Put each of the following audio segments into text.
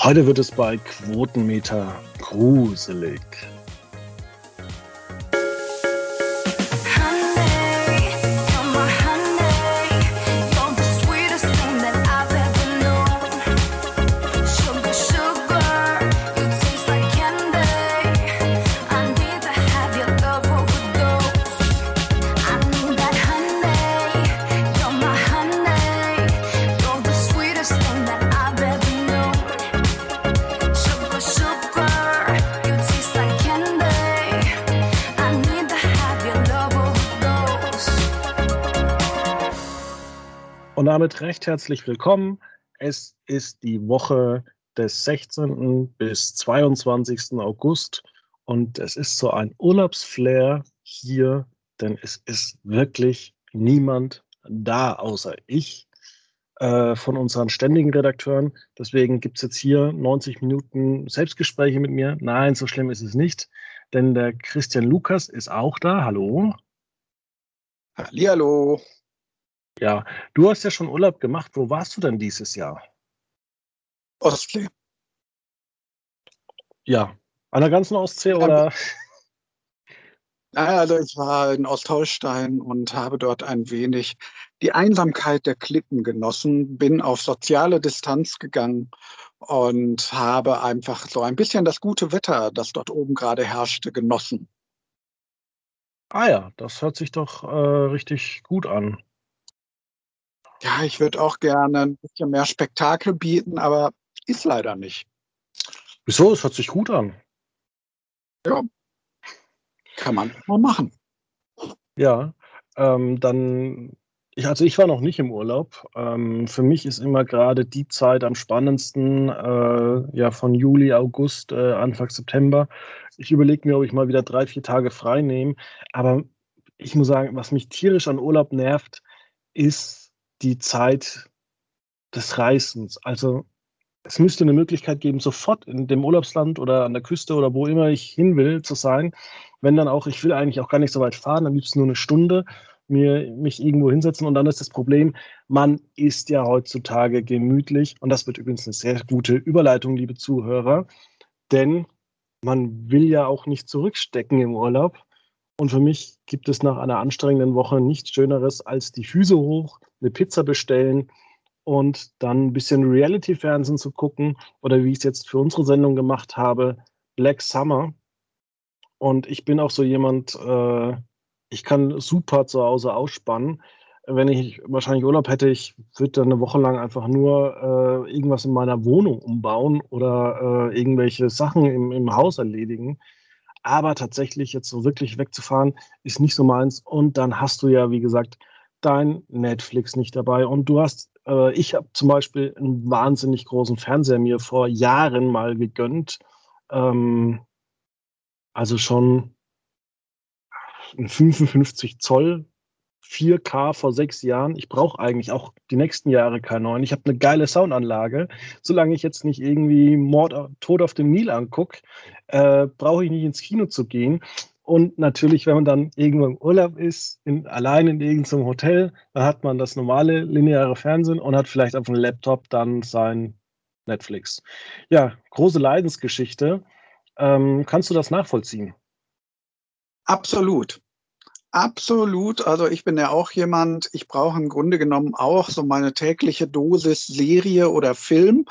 Heute wird es bei Quotenmeter gruselig. Damit recht herzlich willkommen. Es ist die Woche des 16. bis 22. August und es ist so ein Urlaubsflair hier, denn es ist wirklich niemand da außer ich äh, von unseren ständigen Redakteuren. Deswegen gibt es jetzt hier 90 Minuten Selbstgespräche mit mir. Nein, so schlimm ist es nicht, denn der Christian Lukas ist auch da. Hallo. Hallihallo. Ja, du hast ja schon Urlaub gemacht. Wo warst du denn dieses Jahr? Ostsee. Ja, an der ganzen Ostsee ja, oder? Also ich war in Ostholstein und habe dort ein wenig die Einsamkeit der Klippen genossen, bin auf soziale Distanz gegangen und habe einfach so ein bisschen das gute Wetter, das dort oben gerade herrschte, genossen. Ah ja, das hört sich doch äh, richtig gut an. Ja, ich würde auch gerne ein bisschen mehr Spektakel bieten, aber ist leider nicht. Wieso? Es hört sich gut an. Ja, kann man mal machen. Ja, ähm, dann, ich, also ich war noch nicht im Urlaub. Ähm, für mich ist immer gerade die Zeit am spannendsten, äh, ja, von Juli, August, äh, Anfang September. Ich überlege mir, ob ich mal wieder drei, vier Tage frei nehme. Aber ich muss sagen, was mich tierisch an Urlaub nervt, ist die Zeit des Reisens. Also es müsste eine Möglichkeit geben, sofort in dem Urlaubsland oder an der Küste oder wo immer ich hin will zu sein. Wenn dann auch, ich will eigentlich auch gar nicht so weit fahren, am liebsten nur eine Stunde, mir, mich irgendwo hinsetzen. Und dann ist das Problem, man ist ja heutzutage gemütlich. Und das wird übrigens eine sehr gute Überleitung, liebe Zuhörer. Denn man will ja auch nicht zurückstecken im Urlaub. Und für mich gibt es nach einer anstrengenden Woche nichts Schöneres, als die Füße hoch, eine Pizza bestellen und dann ein bisschen Reality-Fernsehen zu gucken oder wie ich es jetzt für unsere Sendung gemacht habe, Black Summer. Und ich bin auch so jemand, äh, ich kann super zu Hause ausspannen. Wenn ich wahrscheinlich Urlaub hätte, ich würde dann eine Woche lang einfach nur äh, irgendwas in meiner Wohnung umbauen oder äh, irgendwelche Sachen im, im Haus erledigen. Aber tatsächlich jetzt so wirklich wegzufahren, ist nicht so meins. Und dann hast du ja, wie gesagt, dein Netflix nicht dabei. Und du hast, äh, ich habe zum Beispiel einen wahnsinnig großen Fernseher mir vor Jahren mal gegönnt. Ähm, also schon ein 55 Zoll 4K vor sechs Jahren. Ich brauche eigentlich auch die nächsten Jahre keinen neuen. Ich habe eine geile Soundanlage. Solange ich jetzt nicht irgendwie Mord, Tod auf dem Nil angucke, äh, brauche ich nicht ins Kino zu gehen. Und natürlich, wenn man dann irgendwo im Urlaub ist, in, allein in irgendeinem Hotel, dann hat man das normale lineare Fernsehen und hat vielleicht auf dem Laptop dann sein Netflix. Ja, große Leidensgeschichte. Ähm, kannst du das nachvollziehen? Absolut. Absolut. Also ich bin ja auch jemand, ich brauche im Grunde genommen auch so meine tägliche Dosis Serie oder Film.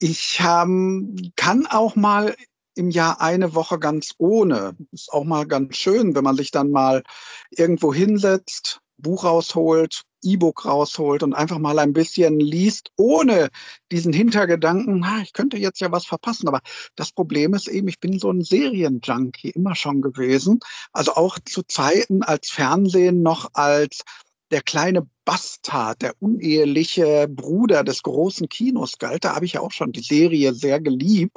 Ich ähm, kann auch mal im Jahr eine Woche ganz ohne. Ist auch mal ganz schön, wenn man sich dann mal irgendwo hinsetzt, Buch rausholt, E-Book rausholt und einfach mal ein bisschen liest, ohne diesen Hintergedanken, ich könnte jetzt ja was verpassen. Aber das Problem ist eben, ich bin so ein Serienjunkie immer schon gewesen. Also auch zu Zeiten, als Fernsehen noch als der kleine Bastard, der uneheliche Bruder des großen Kinos galt. Da habe ich ja auch schon die Serie sehr geliebt.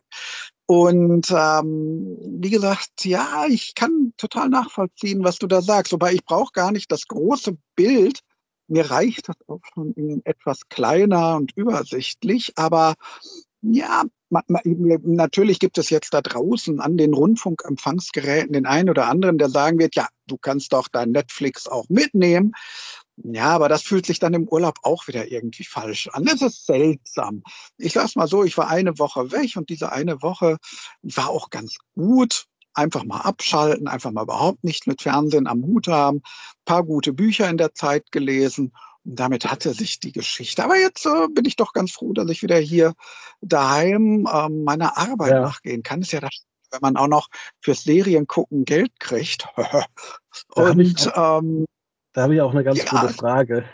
Und ähm, wie gesagt, ja, ich kann total nachvollziehen, was du da sagst. Wobei ich brauche gar nicht das große Bild, mir reicht das auch schon in etwas kleiner und übersichtlich, aber ja, natürlich gibt es jetzt da draußen an den Rundfunkempfangsgeräten den einen oder anderen, der sagen wird, ja, du kannst doch dein Netflix auch mitnehmen. Ja, aber das fühlt sich dann im Urlaub auch wieder irgendwie falsch an. Das ist seltsam. Ich sag's mal so, ich war eine Woche weg und diese eine Woche war auch ganz gut. Einfach mal abschalten, einfach mal überhaupt nicht mit Fernsehen am Hut haben, paar gute Bücher in der Zeit gelesen und damit hatte sich die Geschichte. Aber jetzt äh, bin ich doch ganz froh, dass ich wieder hier daheim äh, meiner Arbeit ja. nachgehen kann. Ist ja das wenn man auch noch fürs Seriengucken Geld kriegt. und ähm, da habe ich auch eine ganz ja. gute Frage.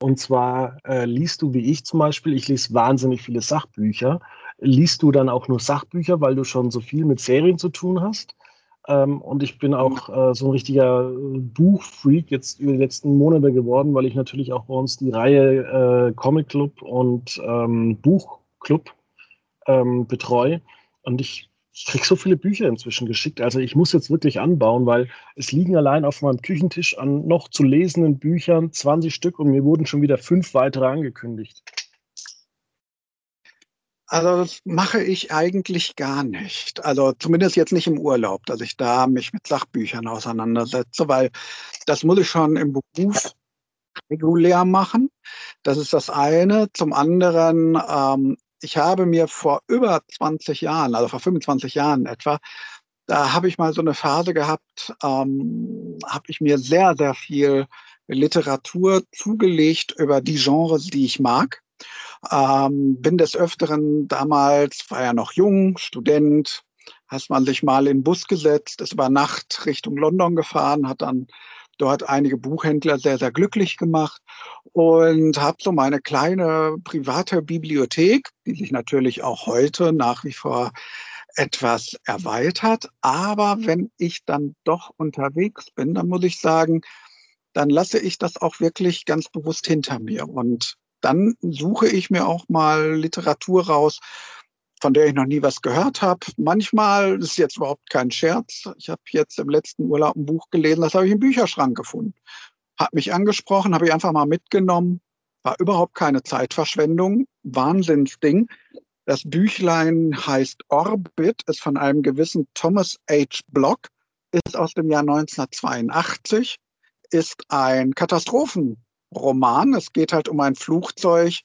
Und zwar äh, liest du wie ich zum Beispiel, ich lese wahnsinnig viele Sachbücher. Liest du dann auch nur Sachbücher, weil du schon so viel mit Serien zu tun hast? Ähm, und ich bin auch äh, so ein richtiger äh, Buchfreak jetzt über die letzten Monate geworden, weil ich natürlich auch bei uns die Reihe äh, Comic Club und ähm, Buchclub ähm, betreue. Und ich ich kriege so viele Bücher inzwischen geschickt. Also ich muss jetzt wirklich anbauen, weil es liegen allein auf meinem Küchentisch an noch zu lesenden Büchern 20 Stück und mir wurden schon wieder fünf weitere angekündigt. Also das mache ich eigentlich gar nicht. Also zumindest jetzt nicht im Urlaub, dass ich da mich mit Sachbüchern auseinandersetze, weil das muss ich schon im Beruf regulär machen. Das ist das eine. Zum anderen ähm, ich habe mir vor über 20 Jahren, also vor 25 Jahren etwa, da habe ich mal so eine Phase gehabt, ähm, habe ich mir sehr, sehr viel Literatur zugelegt über die Genres, die ich mag. Ähm, bin des Öfteren damals, war ja noch jung, Student, hast man sich mal in den Bus gesetzt, ist über Nacht Richtung London gefahren, hat dann dort einige Buchhändler sehr, sehr glücklich gemacht und habe so meine kleine private Bibliothek, die sich natürlich auch heute nach wie vor etwas erweitert. Aber wenn ich dann doch unterwegs bin, dann muss ich sagen, dann lasse ich das auch wirklich ganz bewusst hinter mir. Und dann suche ich mir auch mal Literatur raus, von der ich noch nie was gehört habe. Manchmal das ist jetzt überhaupt kein Scherz. Ich habe jetzt im letzten Urlaub ein Buch gelesen, das habe ich im Bücherschrank gefunden. Hat mich angesprochen, habe ich einfach mal mitgenommen. War überhaupt keine Zeitverschwendung. Wahnsinnsding. Das Büchlein heißt Orbit, ist von einem gewissen Thomas H. Block, ist aus dem Jahr 1982, ist ein Katastrophenroman. Es geht halt um ein Flugzeug,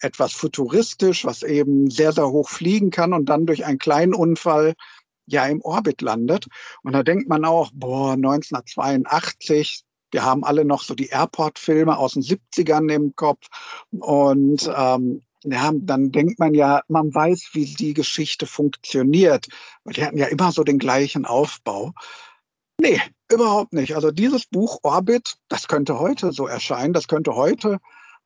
etwas futuristisch, was eben sehr, sehr hoch fliegen kann und dann durch einen kleinen Unfall ja im Orbit landet. Und da denkt man auch, boah, 1982, wir haben alle noch so die Airport-Filme aus den 70ern im Kopf. Und ähm, ja, dann denkt man ja, man weiß, wie die Geschichte funktioniert. Weil die hatten ja immer so den gleichen Aufbau. Nee, überhaupt nicht. Also dieses Buch Orbit, das könnte heute so erscheinen, das könnte heute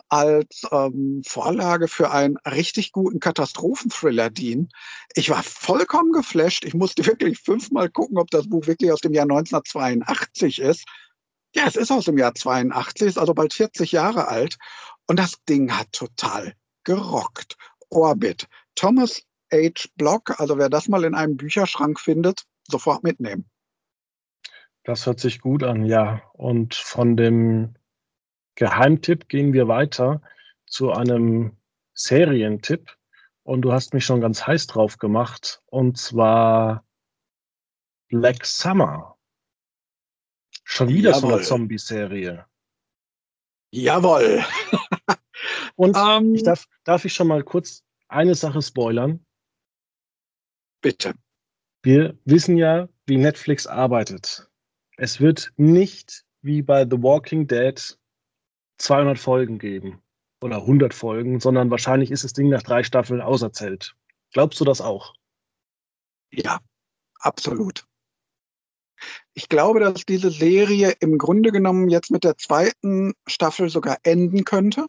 als ähm, Vorlage für einen richtig guten Katastrophenthriller dienen. Ich war vollkommen geflasht. Ich musste wirklich fünfmal gucken, ob das Buch wirklich aus dem Jahr 1982 ist. Ja, es ist aus dem Jahr 82, ist also bald 40 Jahre alt. Und das Ding hat total gerockt. Orbit. Thomas H. Block, also wer das mal in einem Bücherschrank findet, sofort mitnehmen. Das hört sich gut an, ja. Und von dem Geheimtipp gehen wir weiter zu einem Serientipp. Und du hast mich schon ganz heiß drauf gemacht. Und zwar Black Summer. Schon wieder Jawohl. so eine Zombie-Serie. Jawohl. Und um, ähm. ich darf, darf ich schon mal kurz eine Sache spoilern? Bitte. Wir wissen ja, wie Netflix arbeitet. Es wird nicht wie bei The Walking Dead 200 Folgen geben oder 100 Folgen, sondern wahrscheinlich ist das Ding nach drei Staffeln auserzählt. Glaubst du das auch? Ja, absolut. Ich glaube, dass diese Serie im Grunde genommen jetzt mit der zweiten Staffel sogar enden könnte.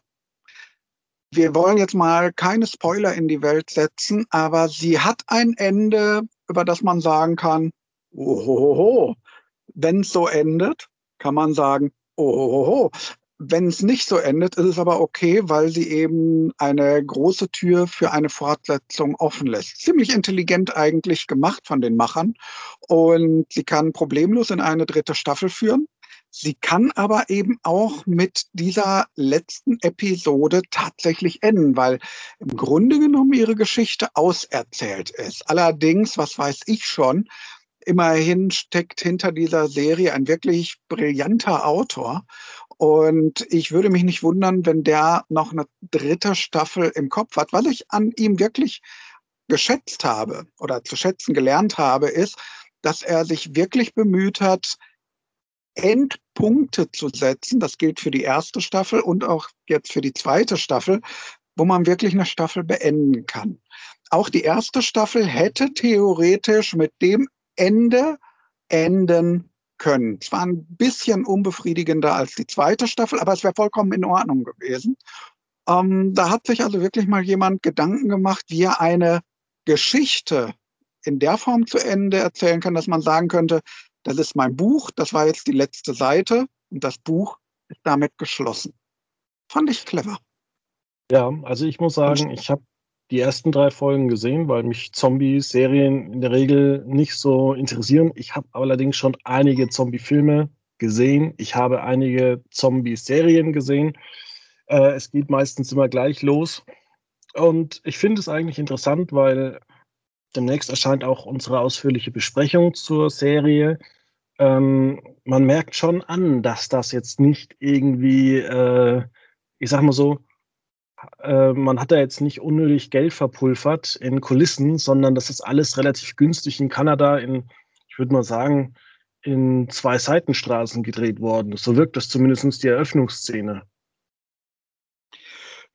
Wir wollen jetzt mal keine Spoiler in die Welt setzen, aber sie hat ein Ende, über das man sagen kann, ohoho. Wenn es so endet, kann man sagen, ohoho. Wenn es nicht so endet, ist es aber okay, weil sie eben eine große Tür für eine Fortsetzung offen lässt. Ziemlich intelligent eigentlich gemacht von den Machern. Und sie kann problemlos in eine dritte Staffel führen. Sie kann aber eben auch mit dieser letzten Episode tatsächlich enden, weil im Grunde genommen ihre Geschichte auserzählt ist. Allerdings, was weiß ich schon, Immerhin steckt hinter dieser Serie ein wirklich brillanter Autor. Und ich würde mich nicht wundern, wenn der noch eine dritte Staffel im Kopf hat. Was ich an ihm wirklich geschätzt habe oder zu schätzen gelernt habe, ist, dass er sich wirklich bemüht hat, Endpunkte zu setzen. Das gilt für die erste Staffel und auch jetzt für die zweite Staffel, wo man wirklich eine Staffel beenden kann. Auch die erste Staffel hätte theoretisch mit dem Ende enden können. Es war ein bisschen unbefriedigender als die zweite Staffel, aber es wäre vollkommen in Ordnung gewesen. Ähm, da hat sich also wirklich mal jemand Gedanken gemacht, wie er eine Geschichte in der Form zu Ende erzählen kann, dass man sagen könnte, das ist mein Buch, das war jetzt die letzte Seite und das Buch ist damit geschlossen. Fand ich clever. Ja, also ich muss sagen, ich habe die ersten drei Folgen gesehen, weil mich Zombie-Serien in der Regel nicht so interessieren. Ich habe allerdings schon einige Zombie-Filme gesehen. Ich habe einige Zombie-Serien gesehen. Äh, es geht meistens immer gleich los. Und ich finde es eigentlich interessant, weil demnächst erscheint auch unsere ausführliche Besprechung zur Serie. Ähm, man merkt schon an, dass das jetzt nicht irgendwie, äh, ich sag mal so, äh, man hat da jetzt nicht unnötig Geld verpulvert in Kulissen, sondern das ist alles relativ günstig in Kanada in, ich würde mal sagen, in zwei Seitenstraßen gedreht worden. So wirkt das zumindest die Eröffnungsszene.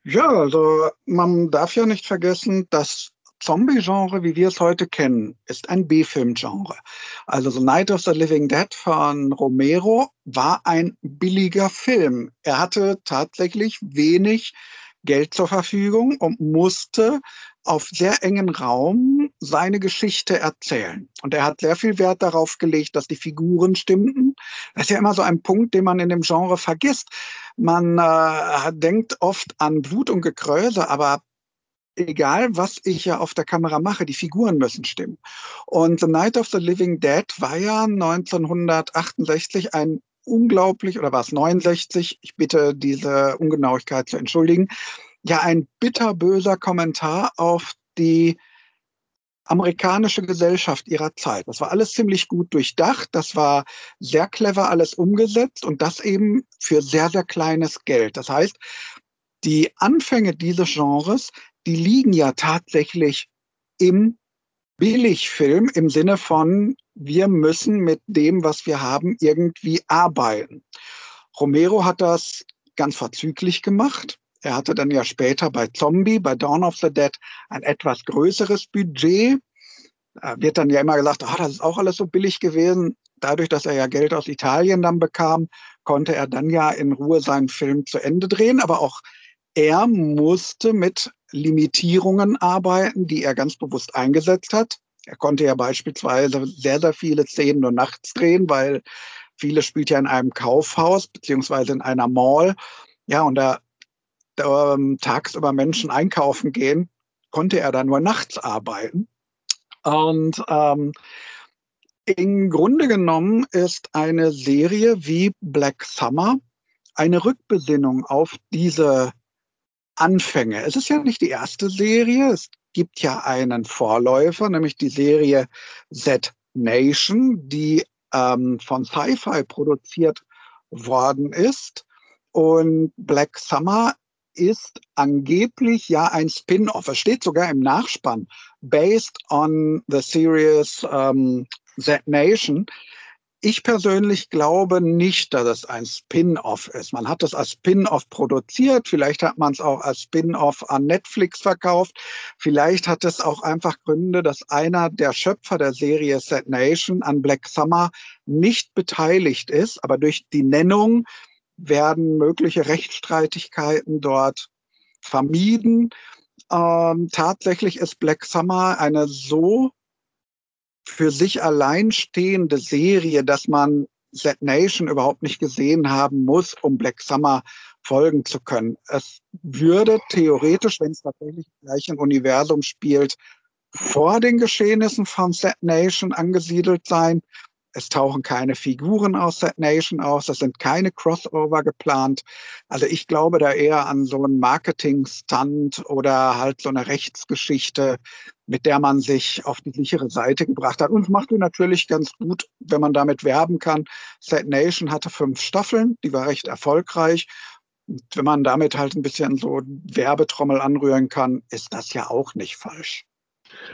Ja, also man darf ja nicht vergessen, das Zombie-Genre, wie wir es heute kennen, ist ein B-Film-Genre. Also so Night of the Living Dead von Romero war ein billiger Film. Er hatte tatsächlich wenig Geld zur Verfügung und musste auf sehr engen Raum seine Geschichte erzählen. Und er hat sehr viel Wert darauf gelegt, dass die Figuren stimmten. Das ist ja immer so ein Punkt, den man in dem Genre vergisst. Man äh, denkt oft an Blut und Gekräuse, aber egal, was ich ja auf der Kamera mache, die Figuren müssen stimmen. Und The Night of the Living Dead war ja 1968 ein unglaublich, oder war es 69, ich bitte diese Ungenauigkeit zu entschuldigen, ja ein bitterböser Kommentar auf die amerikanische Gesellschaft ihrer Zeit. Das war alles ziemlich gut durchdacht, das war sehr clever alles umgesetzt und das eben für sehr, sehr kleines Geld. Das heißt, die Anfänge dieses Genres, die liegen ja tatsächlich im Billigfilm im Sinne von, wir müssen mit dem, was wir haben, irgendwie arbeiten. Romero hat das ganz verzüglich gemacht. Er hatte dann ja später bei Zombie, bei Dawn of the Dead ein etwas größeres Budget. Da wird dann ja immer gesagt, ah, das ist auch alles so billig gewesen. Dadurch, dass er ja Geld aus Italien dann bekam, konnte er dann ja in Ruhe seinen Film zu Ende drehen. Aber auch er musste mit Limitierungen arbeiten, die er ganz bewusst eingesetzt hat. Er konnte ja beispielsweise sehr, sehr viele Szenen nur nachts drehen, weil viele spielt ja in einem Kaufhaus beziehungsweise in einer Mall. Ja, und da, da ähm, tagsüber Menschen einkaufen gehen, konnte er dann nur nachts arbeiten. Und ähm, im Grunde genommen ist eine Serie wie Black Summer eine Rückbesinnung auf diese Anfänge. Es ist ja nicht die erste Serie. Es gibt ja einen Vorläufer, nämlich die Serie Z Nation, die ähm, von Sci-Fi produziert worden ist. Und Black Summer ist angeblich ja ein Spin-off. Es steht sogar im Nachspann, based on the series um, Z Nation. Ich persönlich glaube nicht, dass es ein Spin-off ist. Man hat es als Spin-off produziert, vielleicht hat man es auch als Spin-off an Netflix verkauft, vielleicht hat es auch einfach Gründe, dass einer der Schöpfer der Serie Set Nation an Black Summer nicht beteiligt ist, aber durch die Nennung werden mögliche Rechtsstreitigkeiten dort vermieden. Ähm, tatsächlich ist Black Summer eine so für sich alleinstehende Serie, dass man Set Nation überhaupt nicht gesehen haben muss, um Black Summer folgen zu können. Es würde theoretisch, wenn es tatsächlich gleich im Universum spielt, vor den Geschehnissen von Set Nation angesiedelt sein. Es tauchen keine Figuren aus Set Nation aus. Es sind keine Crossover geplant. Also ich glaube da eher an so einen Marketing-Stunt oder halt so eine Rechtsgeschichte, mit der man sich auf die sichere Seite gebracht hat. Und es macht natürlich ganz gut, wenn man damit werben kann. Set Nation hatte fünf Staffeln, die war recht erfolgreich. Und wenn man damit halt ein bisschen so Werbetrommel anrühren kann, ist das ja auch nicht falsch.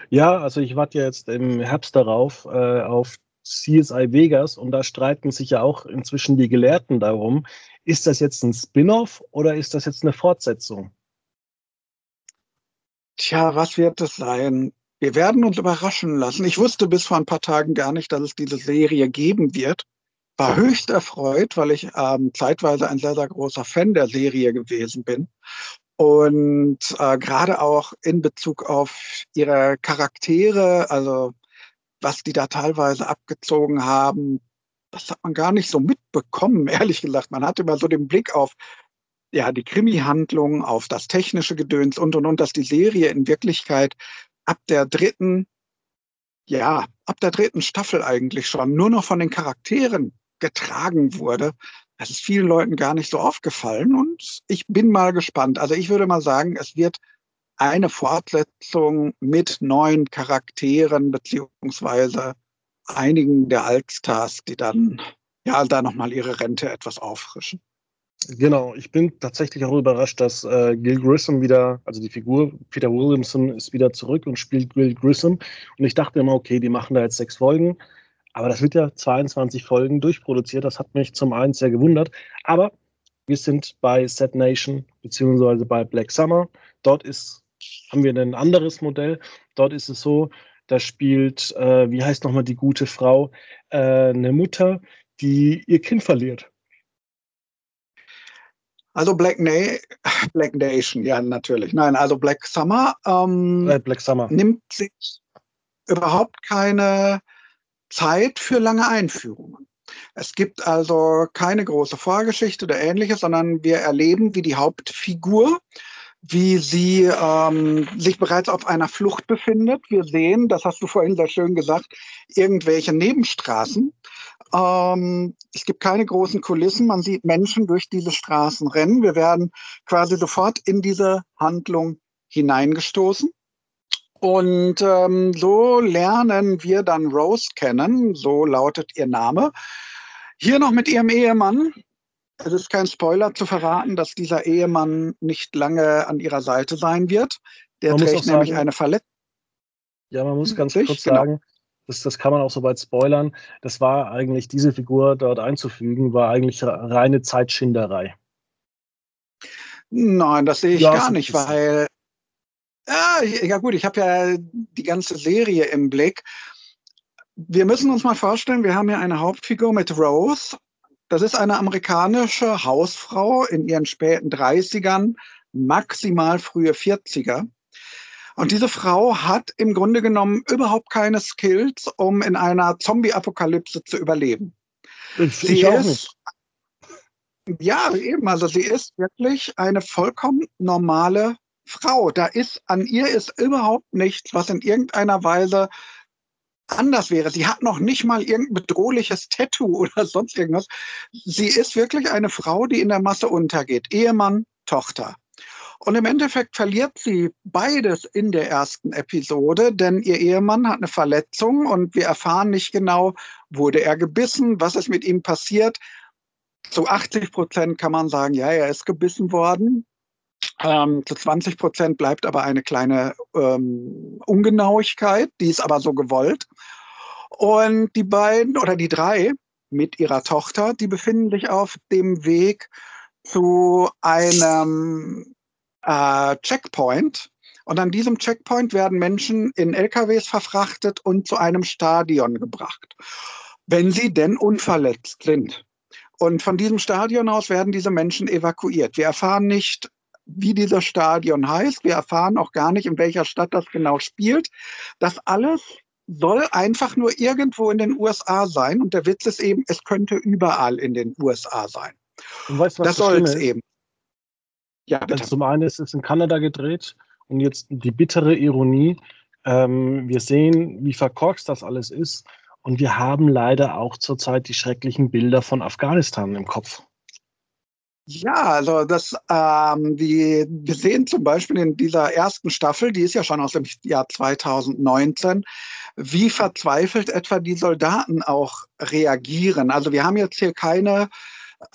Ja, also ich warte jetzt im Herbst darauf, äh, auf CSI Vegas und da streiten sich ja auch inzwischen die Gelehrten darum, ist das jetzt ein Spin-off oder ist das jetzt eine Fortsetzung? Tja, was wird es sein? Wir werden uns überraschen lassen. Ich wusste bis vor ein paar Tagen gar nicht, dass es diese Serie geben wird. War höchst erfreut, weil ich ähm, zeitweise ein sehr, sehr großer Fan der Serie gewesen bin. Und äh, gerade auch in Bezug auf ihre Charaktere, also was die da teilweise abgezogen haben, das hat man gar nicht so mitbekommen, ehrlich gesagt. Man hatte immer so den Blick auf ja, die Krimi-Handlung, auf das technische Gedöns und und und, dass die Serie in Wirklichkeit ab der dritten, ja, ab der dritten Staffel eigentlich schon nur noch von den Charakteren getragen wurde. Das ist vielen Leuten gar nicht so aufgefallen und ich bin mal gespannt. Also ich würde mal sagen, es wird eine Fortsetzung mit neuen Charakteren beziehungsweise einigen der Altstars, die dann ja da nochmal ihre Rente etwas auffrischen. Genau, ich bin tatsächlich auch überrascht, dass äh, Gil Grissom wieder, also die Figur Peter Williamson ist wieder zurück und spielt Gil Grissom. Und ich dachte immer, okay, die machen da jetzt sechs Folgen. Aber das wird ja 22 Folgen durchproduziert. Das hat mich zum einen sehr gewundert. Aber wir sind bei Set Nation beziehungsweise bei Black Summer. Dort ist haben wir ein anderes Modell. Dort ist es so, da spielt, äh, wie heißt nochmal die gute Frau, äh, eine Mutter, die ihr Kind verliert. Also Black, Na Black Nation, ja natürlich. Nein, also Black Summer, ähm, äh, Black Summer nimmt sich überhaupt keine Zeit für lange Einführungen. Es gibt also keine große Vorgeschichte oder ähnliches, sondern wir erleben, wie die Hauptfigur wie sie ähm, sich bereits auf einer Flucht befindet. Wir sehen, das hast du vorhin sehr schön gesagt, irgendwelche Nebenstraßen. Ähm, es gibt keine großen Kulissen. Man sieht Menschen durch diese Straßen rennen. Wir werden quasi sofort in diese Handlung hineingestoßen. Und ähm, so lernen wir dann Rose kennen, so lautet ihr Name. Hier noch mit ihrem Ehemann, es ist kein Spoiler zu verraten, dass dieser Ehemann nicht lange an ihrer Seite sein wird. Der man trägt nämlich sagen, eine Verletzung. Ja, man muss ganz kurz genau. sagen, das, das kann man auch so weit spoilern. Das war eigentlich, diese Figur dort einzufügen, war eigentlich reine Zeitschinderei. Nein, das sehe ich ja, gar nicht, weil. Ja, ja gut, ich habe ja die ganze Serie im Blick. Wir müssen uns mal vorstellen, wir haben hier eine Hauptfigur mit Rose das ist eine amerikanische Hausfrau in ihren späten 30ern, maximal frühe 40er. Und diese Frau hat im Grunde genommen überhaupt keine Skills, um in einer Zombie-Apokalypse zu überleben. Ich, sie ich auch nicht. Ja, eben. Also sie ist wirklich eine vollkommen normale Frau. Da ist an ihr ist überhaupt nichts, was in irgendeiner Weise anders wäre. Sie hat noch nicht mal irgendein bedrohliches Tattoo oder sonst irgendwas. Sie ist wirklich eine Frau, die in der Masse untergeht. Ehemann, Tochter. Und im Endeffekt verliert sie beides in der ersten Episode, denn ihr Ehemann hat eine Verletzung und wir erfahren nicht genau, wurde er gebissen, was ist mit ihm passiert. Zu 80 Prozent kann man sagen, ja, er ist gebissen worden. Ähm, zu 20 Prozent bleibt aber eine kleine ähm, Ungenauigkeit, die ist aber so gewollt. Und die beiden oder die drei mit ihrer Tochter, die befinden sich auf dem Weg zu einem äh, Checkpoint. Und an diesem Checkpoint werden Menschen in LKWs verfrachtet und zu einem Stadion gebracht, wenn sie denn unverletzt sind. Und von diesem Stadion aus werden diese Menschen evakuiert. Wir erfahren nicht, wie dieser Stadion heißt. Wir erfahren auch gar nicht, in welcher Stadt das genau spielt. Das alles soll einfach nur irgendwo in den USA sein. Und der Witz ist eben, es könnte überall in den USA sein. Und weißt, was das soll es eben. Ja, bitte. Zum einen ist es in Kanada gedreht und jetzt die bittere Ironie. Ähm, wir sehen, wie verkorkst das alles ist. Und wir haben leider auch zurzeit die schrecklichen Bilder von Afghanistan im Kopf. Ja, also das, ähm, die, wir sehen zum Beispiel in dieser ersten Staffel, die ist ja schon aus dem Jahr 2019, wie verzweifelt etwa die Soldaten auch reagieren. Also wir haben jetzt hier keine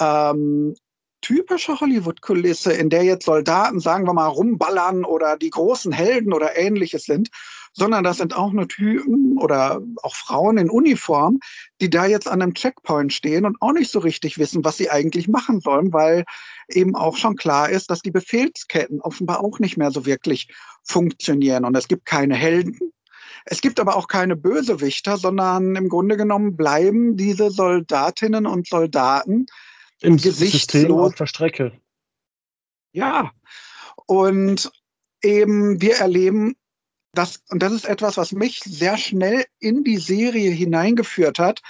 ähm, typische Hollywood-Kulisse, in der jetzt Soldaten, sagen wir mal, rumballern oder die großen Helden oder ähnliches sind, sondern das sind auch nur Typen oder auch Frauen in Uniform, die da jetzt an einem Checkpoint stehen und auch nicht so richtig wissen, was sie eigentlich machen sollen, weil eben auch schon klar ist, dass die Befehlsketten offenbar auch nicht mehr so wirklich funktionieren. Und es gibt keine Helden. Es gibt aber auch keine Bösewichter, sondern im Grunde genommen bleiben diese Soldatinnen und Soldaten im System auf der Strecke. Ja, und eben wir erleben das, und das ist etwas, was mich sehr schnell in die Serie hineingeführt hat.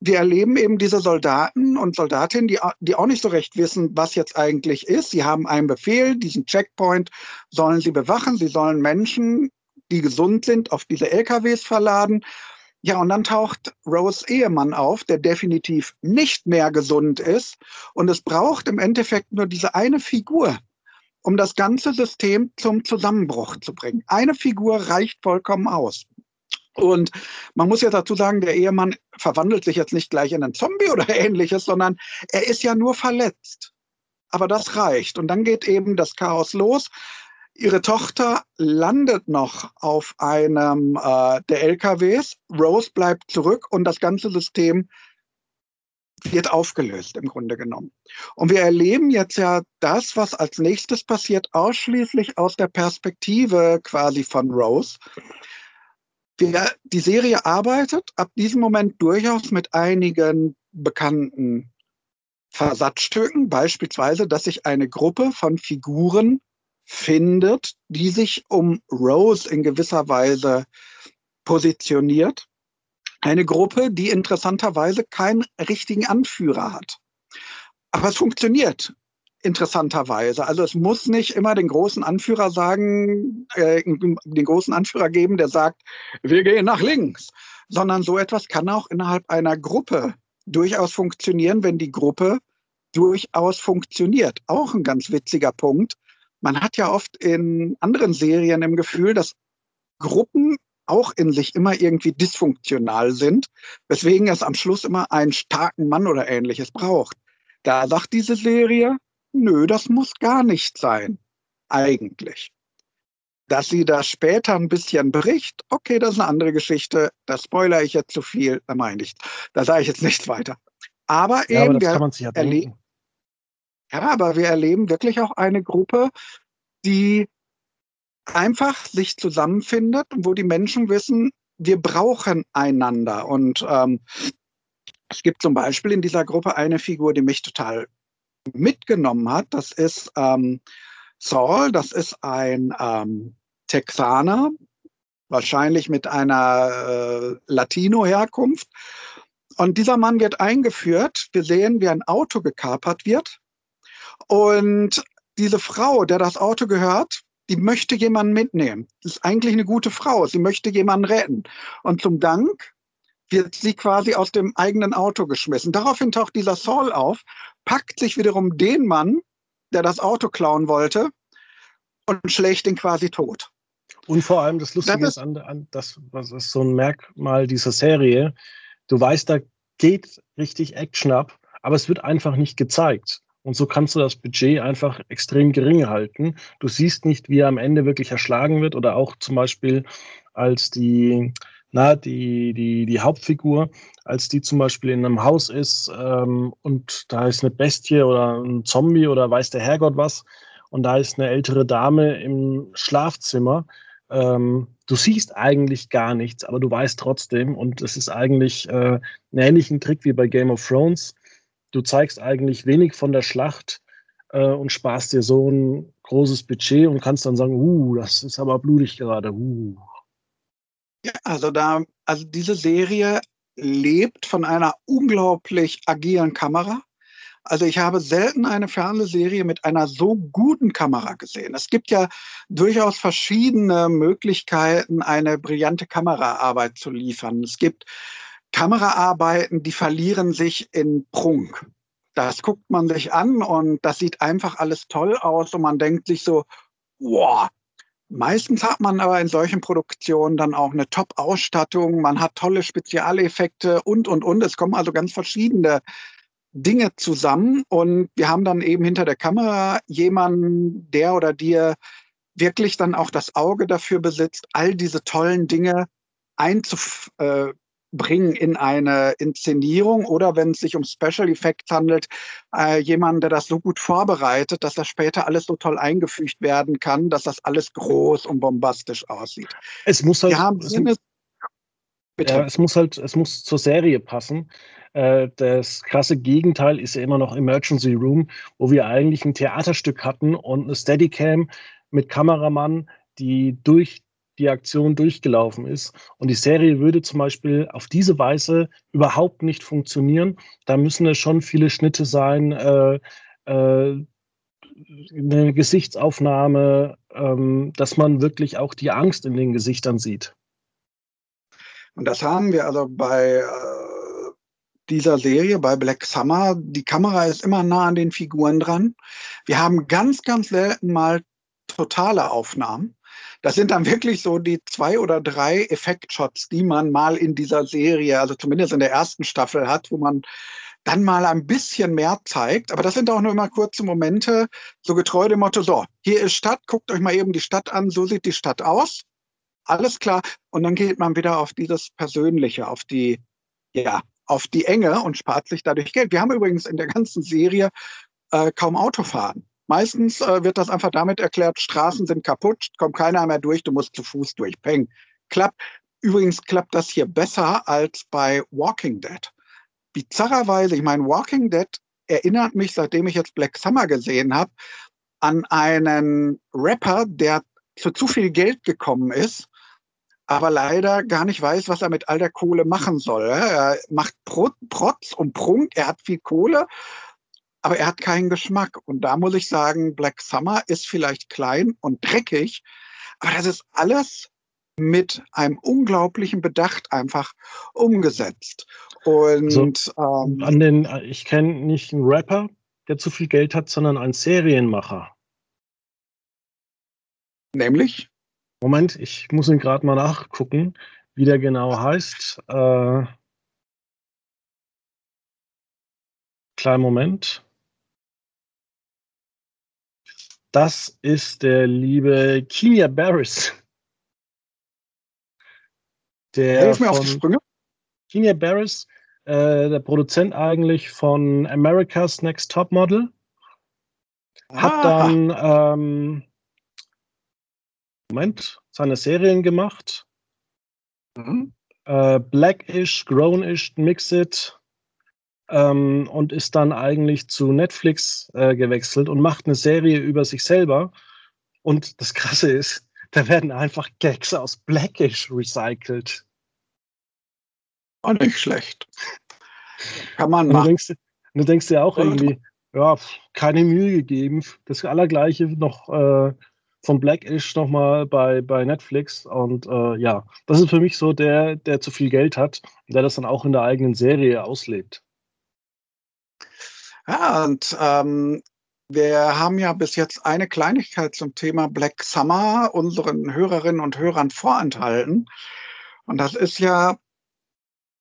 Wir erleben eben diese Soldaten und Soldatinnen, die, die auch nicht so recht wissen, was jetzt eigentlich ist. Sie haben einen Befehl, diesen Checkpoint sollen sie bewachen. Sie sollen Menschen, die gesund sind, auf diese LKWs verladen. Ja, und dann taucht Rose Ehemann auf, der definitiv nicht mehr gesund ist. Und es braucht im Endeffekt nur diese eine Figur, um das ganze System zum Zusammenbruch zu bringen. Eine Figur reicht vollkommen aus. Und man muss jetzt dazu sagen, der Ehemann verwandelt sich jetzt nicht gleich in einen Zombie oder ähnliches, sondern er ist ja nur verletzt. Aber das reicht. Und dann geht eben das Chaos los. Ihre Tochter landet noch auf einem äh, der LKWs. Rose bleibt zurück und das ganze System wird aufgelöst im Grunde genommen. Und wir erleben jetzt ja das, was als nächstes passiert, ausschließlich aus der Perspektive quasi von Rose. Wir, die Serie arbeitet ab diesem Moment durchaus mit einigen bekannten Versatzstücken, beispielsweise, dass sich eine Gruppe von Figuren findet, die sich um Rose in gewisser Weise positioniert. Eine Gruppe, die interessanterweise keinen richtigen Anführer hat. Aber es funktioniert interessanterweise. Also es muss nicht immer den großen Anführer sagen, äh, den großen Anführer geben, der sagt, wir gehen nach links, sondern so etwas kann auch innerhalb einer Gruppe durchaus funktionieren, wenn die Gruppe durchaus funktioniert. Auch ein ganz witziger Punkt man hat ja oft in anderen Serien im Gefühl, dass Gruppen auch in sich immer irgendwie dysfunktional sind, weswegen es am Schluss immer einen starken Mann oder ähnliches braucht. Da sagt diese Serie, nö, das muss gar nicht sein, eigentlich. Dass sie da später ein bisschen bricht, okay, das ist eine andere Geschichte. Da spoilere ich jetzt zu viel, da meine ich, da sage ich jetzt nichts weiter. Aber ja, eben, aber das kann man sich ja. Ja, aber wir erleben wirklich auch eine Gruppe, die einfach sich zusammenfindet und wo die Menschen wissen, wir brauchen einander. Und ähm, es gibt zum Beispiel in dieser Gruppe eine Figur, die mich total mitgenommen hat. Das ist ähm, Saul, das ist ein ähm, Texaner, wahrscheinlich mit einer äh, Latino-Herkunft. Und dieser Mann wird eingeführt. Wir sehen, wie ein Auto gekapert wird. Und diese Frau, der das Auto gehört, die möchte jemanden mitnehmen. Das ist eigentlich eine gute Frau. Sie möchte jemanden retten. Und zum Dank wird sie quasi aus dem eigenen Auto geschmissen. Daraufhin taucht dieser Saul auf, packt sich wiederum den Mann, der das Auto klauen wollte, und schlägt ihn quasi tot. Und vor allem das Lustige das ist, an, an das, was ist so ein Merkmal dieser Serie. Du weißt, da geht richtig Action ab, aber es wird einfach nicht gezeigt. Und so kannst du das Budget einfach extrem gering halten. Du siehst nicht, wie er am Ende wirklich erschlagen wird oder auch zum Beispiel als die, na, die, die, die Hauptfigur, als die zum Beispiel in einem Haus ist ähm, und da ist eine Bestie oder ein Zombie oder weiß der Herrgott was und da ist eine ältere Dame im Schlafzimmer. Ähm, du siehst eigentlich gar nichts, aber du weißt trotzdem und es ist eigentlich äh, ein ähnlichen Trick wie bei Game of Thrones du zeigst eigentlich wenig von der Schlacht äh, und sparst dir so ein großes Budget und kannst dann sagen, uh, das ist aber blutig gerade. Uh. Ja, also da, also diese Serie lebt von einer unglaublich agilen Kamera. Also ich habe selten eine Fernsehserie mit einer so guten Kamera gesehen. Es gibt ja durchaus verschiedene Möglichkeiten, eine brillante Kameraarbeit zu liefern. Es gibt Kameraarbeiten, die verlieren sich in Prunk. Das guckt man sich an und das sieht einfach alles toll aus und man denkt sich so, wow. Meistens hat man aber in solchen Produktionen dann auch eine Top-Ausstattung, man hat tolle Spezialeffekte und, und, und. Es kommen also ganz verschiedene Dinge zusammen und wir haben dann eben hinter der Kamera jemanden, der oder dir wirklich dann auch das Auge dafür besitzt, all diese tollen Dinge einzubringen in eine Inszenierung oder wenn es sich um Special Effects handelt, äh, jemanden, der das so gut vorbereitet, dass das später alles so toll eingefügt werden kann, dass das alles groß und bombastisch aussieht. Es muss halt, Wir haben es, ja, es muss halt, es muss zur Serie passen. Äh, das krasse Gegenteil ist ja immer noch Emergency Room, wo wir eigentlich ein Theaterstück hatten und eine Steadicam mit Kameramann, die durch die Aktion durchgelaufen ist. Und die Serie würde zum Beispiel auf diese Weise überhaupt nicht funktionieren. Da müssen es schon viele Schnitte sein, äh, äh, eine Gesichtsaufnahme, ähm, dass man wirklich auch die Angst in den Gesichtern sieht. Und das haben wir also bei äh, dieser Serie, bei Black Summer. Die Kamera ist immer nah an den Figuren dran. Wir haben ganz, ganz selten mal totale Aufnahmen. Das sind dann wirklich so die zwei oder drei Effektshots, die man mal in dieser Serie, also zumindest in der ersten Staffel hat, wo man dann mal ein bisschen mehr zeigt. Aber das sind auch nur immer kurze Momente, so getreu dem Motto, so, hier ist Stadt, guckt euch mal eben die Stadt an, so sieht die Stadt aus. Alles klar. Und dann geht man wieder auf dieses Persönliche, auf die, ja, auf die Enge und spart sich dadurch Geld. Wir haben übrigens in der ganzen Serie äh, kaum Autofahren. Meistens äh, wird das einfach damit erklärt, Straßen sind kaputt, kommt keiner mehr durch, du musst zu Fuß durch. Peng. Klappt. Übrigens klappt das hier besser als bei Walking Dead. Bizarrerweise, ich meine, Walking Dead erinnert mich, seitdem ich jetzt Black Summer gesehen habe, an einen Rapper, der für zu viel Geld gekommen ist, aber leider gar nicht weiß, was er mit all der Kohle machen soll. Er macht Protz und Prunk, er hat viel Kohle aber er hat keinen Geschmack. Und da muss ich sagen, Black Summer ist vielleicht klein und dreckig, aber das ist alles mit einem unglaublichen Bedacht einfach umgesetzt. Und so, ähm, an den, ich kenne nicht einen Rapper, der zu viel Geld hat, sondern einen Serienmacher. Nämlich? Moment, ich muss ihn gerade mal nachgucken, wie der genau heißt. Äh, kleinen Moment. Das ist der liebe Kenya Barris. Der Hilf mir auf die Sprünge. Kenya Barris, äh, der Produzent eigentlich von America's Next Top Model, ah. hat dann ähm, Moment, seine Serien gemacht. Mhm. Äh, Blackish, Grownish, Mixed, ähm, und ist dann eigentlich zu Netflix äh, gewechselt und macht eine Serie über sich selber. Und das Krasse ist, da werden einfach Gags aus Blackish recycelt. Auch nicht schlecht. Kann man machen. Du denkst, du denkst dir auch irgendwie, ja, keine Mühe gegeben. Das Allergleiche noch äh, von Blackish nochmal bei, bei Netflix. Und äh, ja, das ist für mich so der, der zu viel Geld hat und der das dann auch in der eigenen Serie auslebt. Ja, und ähm, wir haben ja bis jetzt eine Kleinigkeit zum Thema Black Summer unseren Hörerinnen und Hörern vorenthalten. Und das ist ja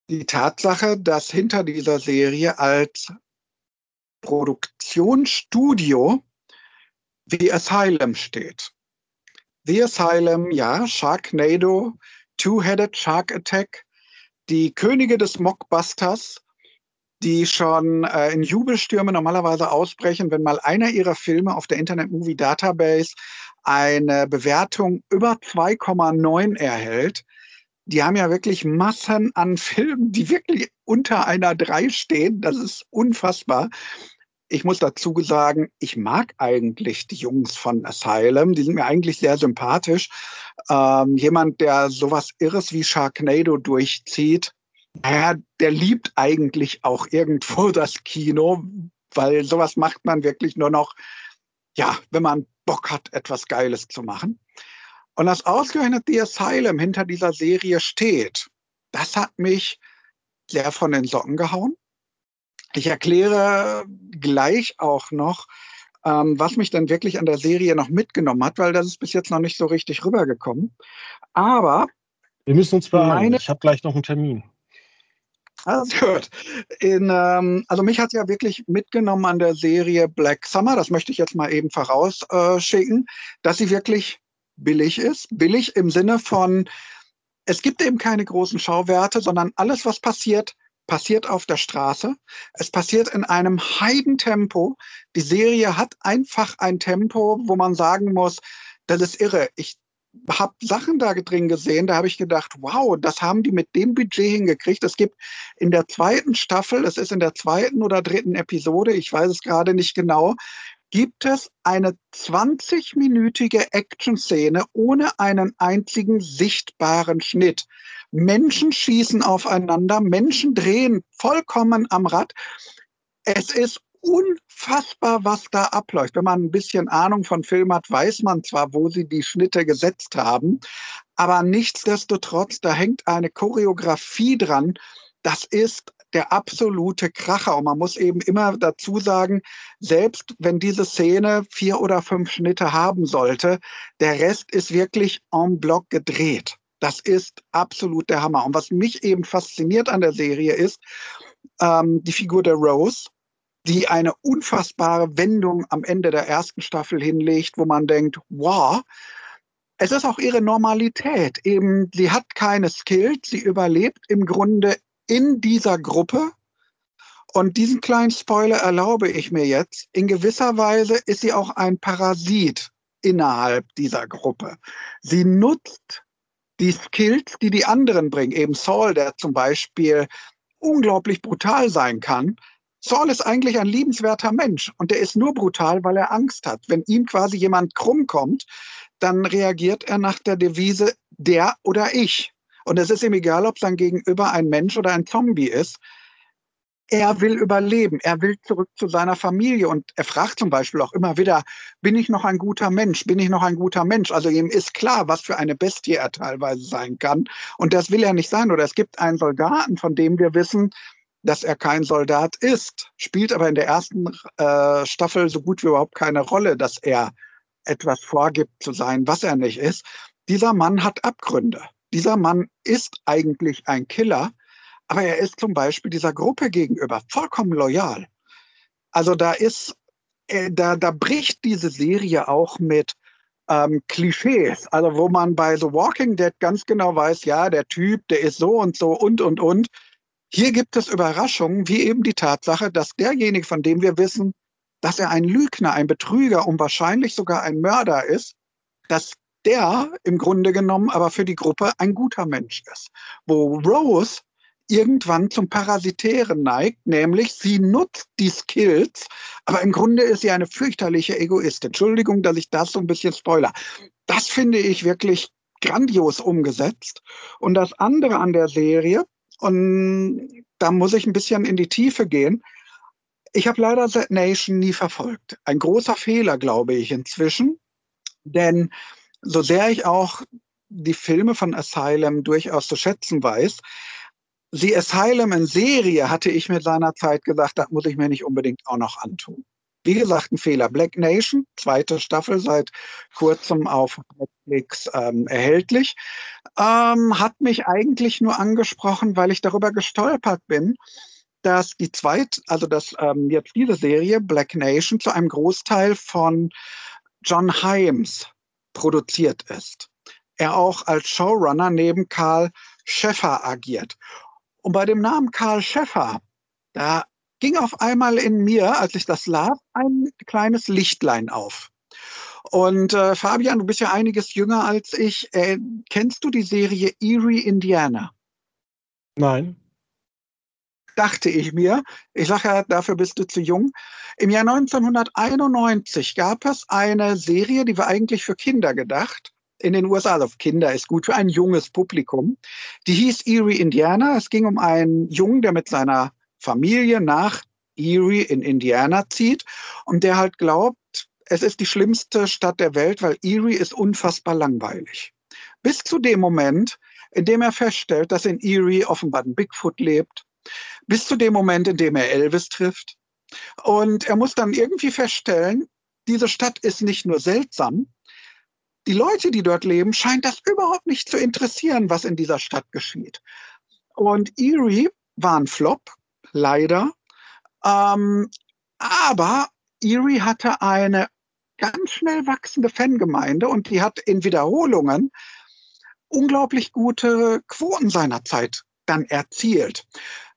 die Tatsache, dass hinter dieser Serie als Produktionsstudio The Asylum steht. The Asylum, ja, Sharknado, Two-Headed Shark Attack, die Könige des Mockbusters die schon äh, in Jubelstürme normalerweise ausbrechen, wenn mal einer ihrer Filme auf der Internet Movie Database eine Bewertung über 2,9 erhält. Die haben ja wirklich Massen an Filmen, die wirklich unter einer 3 stehen. Das ist unfassbar. Ich muss dazu sagen, ich mag eigentlich die Jungs von Asylum. Die sind mir eigentlich sehr sympathisch. Ähm, jemand, der sowas Irres wie Sharknado durchzieht, naja, der liebt eigentlich auch irgendwo das Kino, weil sowas macht man wirklich nur noch, ja, wenn man Bock hat, etwas Geiles zu machen. Und dass ausgerechnet The Asylum hinter dieser Serie steht, das hat mich sehr von den Socken gehauen. Ich erkläre gleich auch noch, ähm, was mich dann wirklich an der Serie noch mitgenommen hat, weil das ist bis jetzt noch nicht so richtig rübergekommen. Aber wir müssen uns beeilen. Ich habe gleich noch einen Termin. Also gut. In, ähm, also mich hat ja wirklich mitgenommen an der Serie Black Summer. Das möchte ich jetzt mal eben vorausschicken, dass sie wirklich billig ist. Billig im Sinne von, es gibt eben keine großen Schauwerte, sondern alles, was passiert, passiert auf der Straße. Es passiert in einem Heidentempo. Die Serie hat einfach ein Tempo, wo man sagen muss, das ist irre. Ich habe Sachen da drin gesehen, da habe ich gedacht, wow, das haben die mit dem Budget hingekriegt. Es gibt in der zweiten Staffel, es ist in der zweiten oder dritten Episode, ich weiß es gerade nicht genau, gibt es eine 20-minütige Action-Szene ohne einen einzigen sichtbaren Schnitt. Menschen schießen aufeinander, Menschen drehen vollkommen am Rad. Es ist unfassbar, was da abläuft. Wenn man ein bisschen Ahnung von Film hat, weiß man zwar, wo sie die Schnitte gesetzt haben, aber nichtsdestotrotz, da hängt eine Choreografie dran. Das ist der absolute Kracher. Und man muss eben immer dazu sagen, selbst wenn diese Szene vier oder fünf Schnitte haben sollte, der Rest ist wirklich en bloc gedreht. Das ist absolut der Hammer. Und was mich eben fasziniert an der Serie ist, ähm, die Figur der Rose, die eine unfassbare Wendung am Ende der ersten Staffel hinlegt, wo man denkt, wow, es ist auch ihre Normalität. Eben, sie hat keine Skills, sie überlebt im Grunde in dieser Gruppe. Und diesen kleinen Spoiler erlaube ich mir jetzt. In gewisser Weise ist sie auch ein Parasit innerhalb dieser Gruppe. Sie nutzt die Skills, die die anderen bringen. Eben Saul, der zum Beispiel unglaublich brutal sein kann, Saul ist eigentlich ein liebenswerter Mensch und der ist nur brutal, weil er Angst hat. Wenn ihm quasi jemand krumm kommt, dann reagiert er nach der Devise der oder ich. Und es ist ihm egal, ob sein Gegenüber ein Mensch oder ein Zombie ist. Er will überleben, er will zurück zu seiner Familie und er fragt zum Beispiel auch immer wieder, bin ich noch ein guter Mensch, bin ich noch ein guter Mensch? Also ihm ist klar, was für eine Bestie er teilweise sein kann und das will er nicht sein. Oder es gibt einen Soldaten, von dem wir wissen, dass er kein Soldat ist, spielt aber in der ersten äh, Staffel so gut wie überhaupt keine Rolle, dass er etwas vorgibt zu sein, was er nicht ist. Dieser Mann hat Abgründe. Dieser Mann ist eigentlich ein Killer, aber er ist zum Beispiel dieser Gruppe gegenüber vollkommen loyal. Also da ist, äh, da, da bricht diese Serie auch mit ähm, Klischees, also wo man bei The Walking Dead ganz genau weiß, ja, der Typ, der ist so und so und und und. Hier gibt es Überraschungen, wie eben die Tatsache, dass derjenige, von dem wir wissen, dass er ein Lügner, ein Betrüger und wahrscheinlich sogar ein Mörder ist, dass der im Grunde genommen aber für die Gruppe ein guter Mensch ist. Wo Rose irgendwann zum Parasitären neigt, nämlich sie nutzt die Skills, aber im Grunde ist sie eine fürchterliche Egoistin. Entschuldigung, dass ich das so ein bisschen spoiler. Das finde ich wirklich grandios umgesetzt. Und das andere an der Serie, und da muss ich ein bisschen in die Tiefe gehen. Ich habe leider Z Nation nie verfolgt. Ein großer Fehler, glaube ich, inzwischen. Denn so sehr ich auch die Filme von Asylum durchaus zu schätzen weiß, die Asylum in Serie hatte ich mit seiner Zeit gesagt, das muss ich mir nicht unbedingt auch noch antun. Wie gesagt, ein Fehler. Black Nation, zweite Staffel, seit kurzem auf Netflix ähm, erhältlich, ähm, hat mich eigentlich nur angesprochen, weil ich darüber gestolpert bin, dass die zweite, also dass ähm, jetzt diese Serie Black Nation zu einem Großteil von John Himes produziert ist. Er auch als Showrunner neben Karl Schäffer agiert. Und bei dem Namen Karl Schäffer, da ging auf einmal in mir, als ich das las, ein kleines Lichtlein auf. Und äh, Fabian, du bist ja einiges jünger als ich. Äh, kennst du die Serie Erie, Indiana? Nein. Dachte ich mir. Ich sage ja, dafür bist du zu jung. Im Jahr 1991 gab es eine Serie, die war eigentlich für Kinder gedacht. In den USA, also Kinder ist gut für ein junges Publikum. Die hieß Erie, Indiana. Es ging um einen Jungen, der mit seiner Familie nach Erie in Indiana zieht und der halt glaubt, es ist die schlimmste Stadt der Welt, weil Erie ist unfassbar langweilig. Bis zu dem Moment, in dem er feststellt, dass in Erie offenbar ein Bigfoot lebt, bis zu dem Moment, in dem er Elvis trifft. Und er muss dann irgendwie feststellen, diese Stadt ist nicht nur seltsam, die Leute, die dort leben, scheint das überhaupt nicht zu interessieren, was in dieser Stadt geschieht. Und Erie war ein Flop, leider. Ähm, aber Erie hatte eine ganz schnell wachsende Fangemeinde und die hat in Wiederholungen unglaublich gute Quoten seiner Zeit dann erzielt.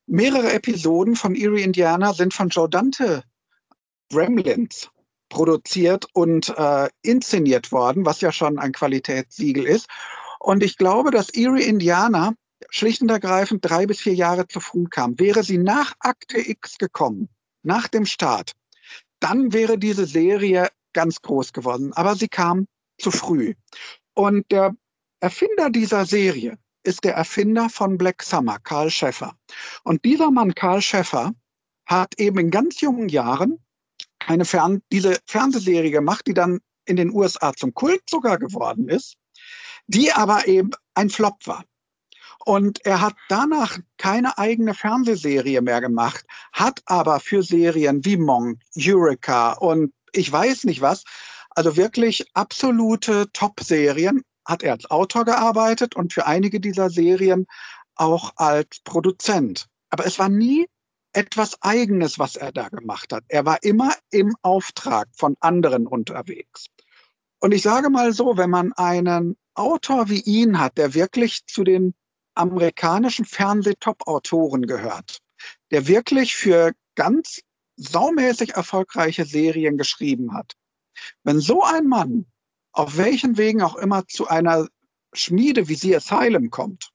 Mehrere Episoden von Erie Indiana sind von Joe Dante Gremlins produziert und äh, inszeniert worden, was ja schon ein Qualitätssiegel ist. Und ich glaube, dass Erie Indiana schlicht und ergreifend drei bis vier Jahre zu früh kam. Wäre sie nach Akte X gekommen, nach dem Start, dann wäre diese Serie ganz groß geworden. Aber sie kam zu früh. Und der Erfinder dieser Serie ist der Erfinder von Black Summer, Karl Schäffer. Und dieser Mann, Karl Schäffer, hat eben in ganz jungen Jahren eine Fern diese Fernsehserie gemacht, die dann in den USA zum Kult sogar geworden ist, die aber eben ein Flop war. Und er hat danach keine eigene Fernsehserie mehr gemacht, hat aber für Serien wie Monk, Eureka und ich weiß nicht was, also wirklich absolute Top-Serien, hat er als Autor gearbeitet und für einige dieser Serien auch als Produzent. Aber es war nie etwas Eigenes, was er da gemacht hat. Er war immer im Auftrag von anderen unterwegs. Und ich sage mal so, wenn man einen Autor wie ihn hat, der wirklich zu den amerikanischen Fernsehtop-Autoren gehört, der wirklich für ganz saumäßig erfolgreiche Serien geschrieben hat. Wenn so ein Mann auf welchen Wegen auch immer zu einer Schmiede wie The Asylum kommt,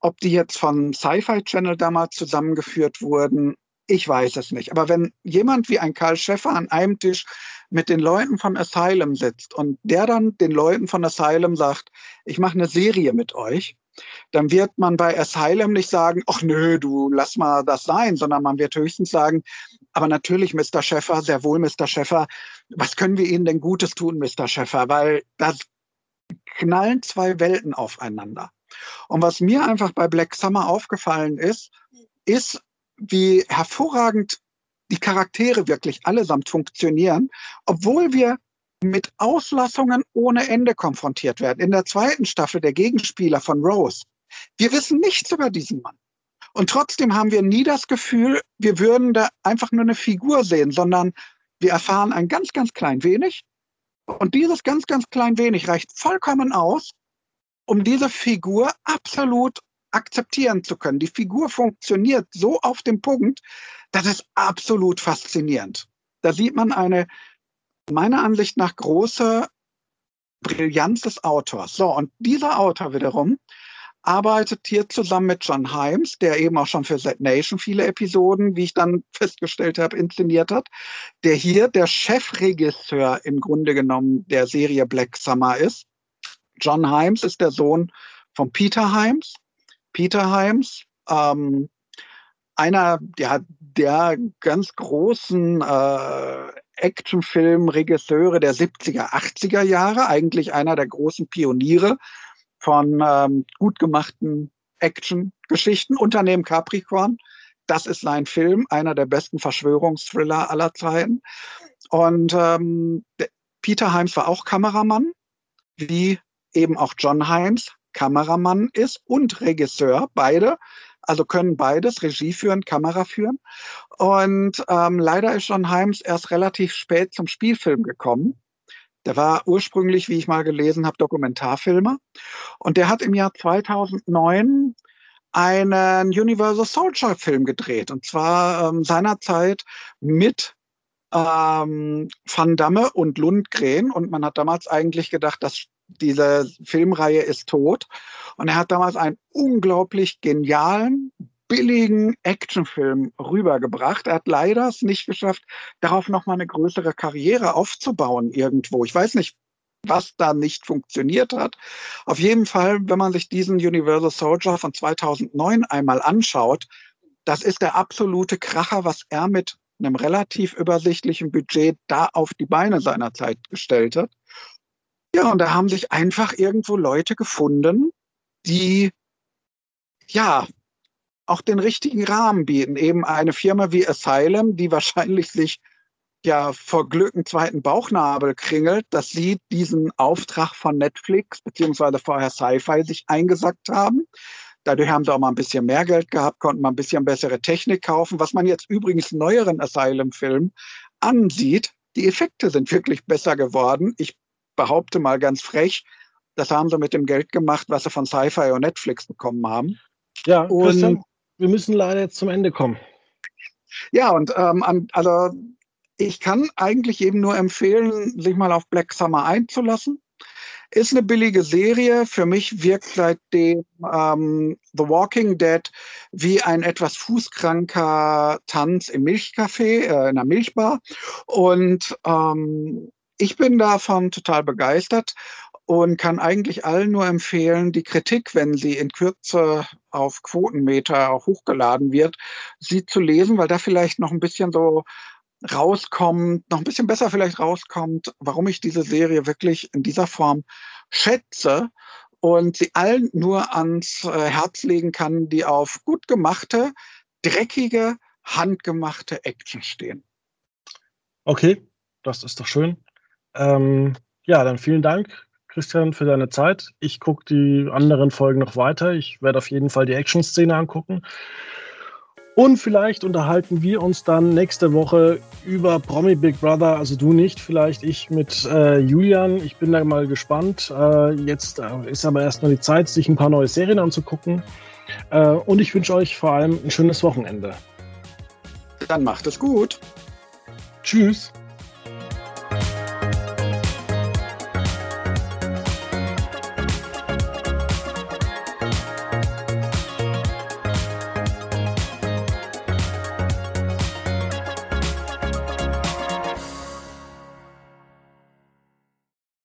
ob die jetzt von Sci-Fi Channel damals zusammengeführt wurden, ich weiß es nicht. Aber wenn jemand wie ein Karl Schäffer an einem Tisch mit den Leuten von Asylum sitzt und der dann den Leuten von Asylum sagt, ich mache eine Serie mit euch, dann wird man bei Asylum nicht sagen, ach nö, du lass mal das sein, sondern man wird höchstens sagen, aber natürlich, Mr. Schäffer, sehr wohl, Mr. Schäffer, was können wir Ihnen denn Gutes tun, Mr. Schäffer? Weil das knallen zwei Welten aufeinander. Und was mir einfach bei Black Summer aufgefallen ist, ist, wie hervorragend die Charaktere wirklich allesamt funktionieren, obwohl wir mit Auslassungen ohne Ende konfrontiert werden. In der zweiten Staffel der Gegenspieler von Rose. Wir wissen nichts über diesen Mann. Und trotzdem haben wir nie das Gefühl, wir würden da einfach nur eine Figur sehen, sondern wir erfahren ein ganz, ganz klein wenig. Und dieses ganz, ganz klein wenig reicht vollkommen aus, um diese Figur absolut akzeptieren zu können. Die Figur funktioniert so auf dem Punkt, das ist absolut faszinierend. Da sieht man eine, meiner Ansicht nach, große Brillanz des Autors. So, und dieser Autor wiederum arbeitet hier zusammen mit John Himes, der eben auch schon für Z Nation viele Episoden, wie ich dann festgestellt habe, inszeniert hat, der hier der Chefregisseur im Grunde genommen der Serie Black Summer ist. John Himes ist der Sohn von Peter Himes. Peter Himes, ähm, einer ja, der ganz großen äh, Actionfilmregisseure der 70er, 80er Jahre, eigentlich einer der großen Pioniere von ähm, gut gemachten Action-Geschichten. Unternehmen Capricorn, das ist sein Film, einer der besten Verschwörungsthriller aller Zeiten. Und ähm, Peter Himes war auch Kameramann, wie eben auch John Himes Kameramann ist und Regisseur, beide. Also können beides, Regie führen, Kamera führen. Und ähm, leider ist John Himes erst relativ spät zum Spielfilm gekommen. Der war ursprünglich, wie ich mal gelesen habe, Dokumentarfilmer. Und der hat im Jahr 2009 einen Universal Soldier Film gedreht. Und zwar ähm, seinerzeit mit ähm, Van Damme und Lundgren. Und man hat damals eigentlich gedacht, dass diese Filmreihe ist tot. Und er hat damals einen unglaublich genialen, billigen Actionfilm rübergebracht. Er hat leider es nicht geschafft, darauf nochmal eine größere Karriere aufzubauen irgendwo. Ich weiß nicht, was da nicht funktioniert hat. Auf jeden Fall, wenn man sich diesen Universal Soldier von 2009 einmal anschaut, das ist der absolute Kracher, was er mit einem relativ übersichtlichen Budget da auf die Beine seiner Zeit gestellt hat. Ja, und da haben sich einfach irgendwo Leute gefunden, die ja auch den richtigen Rahmen bieten. Eben eine Firma wie Asylum, die wahrscheinlich sich ja vor Glück einen zweiten Bauchnabel kringelt, dass sie diesen Auftrag von Netflix beziehungsweise vorher Sci-Fi sich eingesackt haben. Dadurch haben sie auch mal ein bisschen mehr Geld gehabt, konnten mal ein bisschen bessere Technik kaufen. Was man jetzt übrigens neueren Asylum-Filmen ansieht, die Effekte sind wirklich besser geworden. Ich behaupte mal ganz frech, das haben sie mit dem Geld gemacht, was sie von Sci-Fi und Netflix bekommen haben. Ja, und wir müssen leider jetzt zum Ende kommen. Ja, und ähm, also ich kann eigentlich eben nur empfehlen, sich mal auf Black Summer einzulassen. Ist eine billige Serie. Für mich wirkt seitdem ähm, The Walking Dead wie ein etwas fußkranker Tanz im Milchcafé, äh, in einer Milchbar. Und ähm, ich bin davon total begeistert und kann eigentlich allen nur empfehlen, die Kritik, wenn sie in Kürze auf Quotenmeter hochgeladen wird, sie zu lesen, weil da vielleicht noch ein bisschen so rauskommt, noch ein bisschen besser vielleicht rauskommt, warum ich diese Serie wirklich in dieser Form schätze und sie allen nur ans äh, Herz legen kann, die auf gut gemachte, dreckige, handgemachte Action stehen. Okay, das ist doch schön. Ähm, ja, dann vielen Dank, Christian, für deine Zeit. Ich gucke die anderen Folgen noch weiter. Ich werde auf jeden Fall die Action-Szene angucken. Und vielleicht unterhalten wir uns dann nächste Woche über Promi Big Brother. Also du nicht, vielleicht ich mit äh, Julian. Ich bin da mal gespannt. Äh, jetzt äh, ist aber erstmal die Zeit, sich ein paar neue Serien anzugucken. Äh, und ich wünsche euch vor allem ein schönes Wochenende. Dann macht es gut. Tschüss.